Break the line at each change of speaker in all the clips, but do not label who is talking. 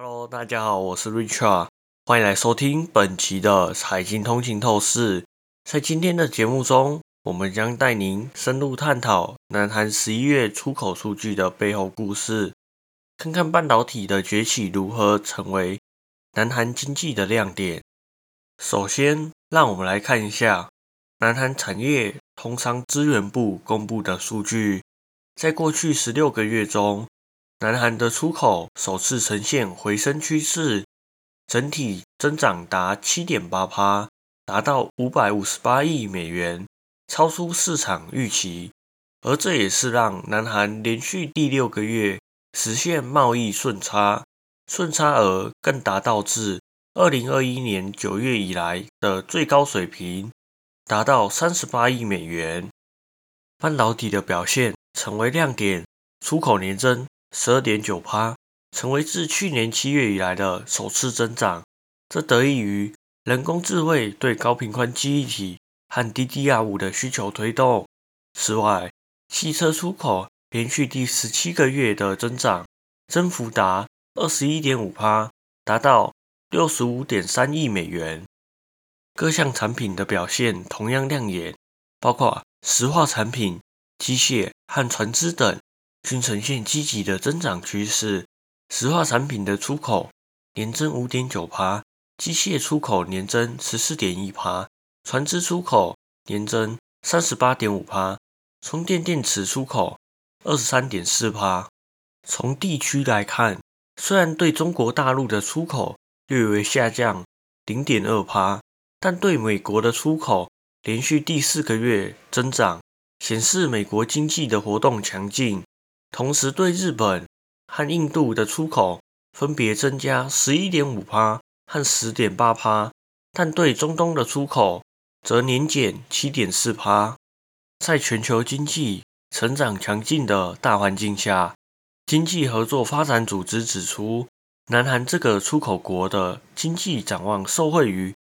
Hello，大家好，我是 Richard，欢迎来收听本期的财经通勤透视。在今天的节目中，我们将带您深入探讨南韩十一月出口数据的背后故事，看看半导体的崛起如何成为南韩经济的亮点。首先，让我们来看一下南韩产业通商资源部公布的数据，在过去十六个月中，南韩的出口首次呈现回升趋势，整体增长达七点八趴。达到五百五十八亿美元，超出市场预期，而这也是让南韩连续第六个月实现贸易顺差，顺差额更达到自二零二一年九月以来的最高水平，达到三十八亿美元。半导体的表现成为亮点，出口年增十二点九趴，成为自去年七月以来的首次增长，这得益于。人工智慧对高频宽记忆体和 DDR5 的需求推动。此外，汽车出口连续第十七个月的增长，增幅达二十一点五%，达到六十五点三亿美元。各项产品的表现同样亮眼，包括石化产品、机械和船只等，均呈现积极的增长趋势。石化产品的出口年增五点九%。机械出口年增十四点一趴，船只出口年增三十八点五趴，充电电池出口二十三点四趴。从地区来看，虽然对中国大陆的出口略微下降零点二趴，但对美国的出口连续第四个月增长，显示美国经济的活动强劲。同时，对日本和印度的出口分别增加十一点五趴。和十点八趴，但对中东的出口则年减七点四趴。在全球经济成长强劲的大环境下，经济合作发展组织指出，南韩这个出口国的经济展望受惠于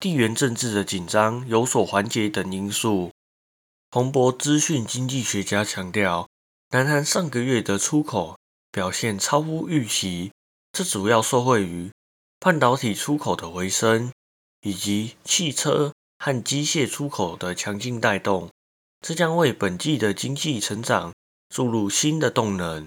地缘政治的紧张有所缓解等因素。彭博资讯经济学家强调，南韩上个月的出口表现超乎预期，这主要受惠于。半导体出口的回升，以及汽车和机械出口的强劲带动，这将为本季的经济成长注入新的动能。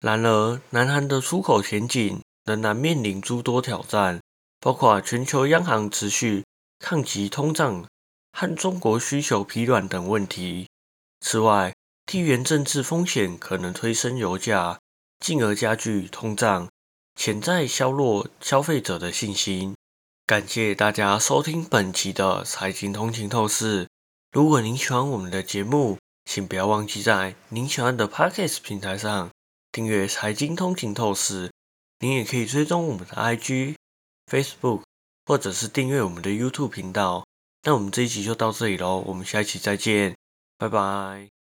然而，南韩的出口前景仍然面临诸多挑战，包括全球央行持续抗击通胀和中国需求疲软等问题。此外，地缘政治风险可能推升油价，进而加剧通胀。潜在削弱消费者的信心。感谢大家收听本期的财经通勤透视。如果您喜欢我们的节目，请不要忘记在您喜欢的 Podcast 平台上订阅财经通勤透视。您也可以追踪我们的 IG、Facebook，或者是订阅我们的 YouTube 频道。那我们这一集就到这里喽，我们下一期再见，拜拜。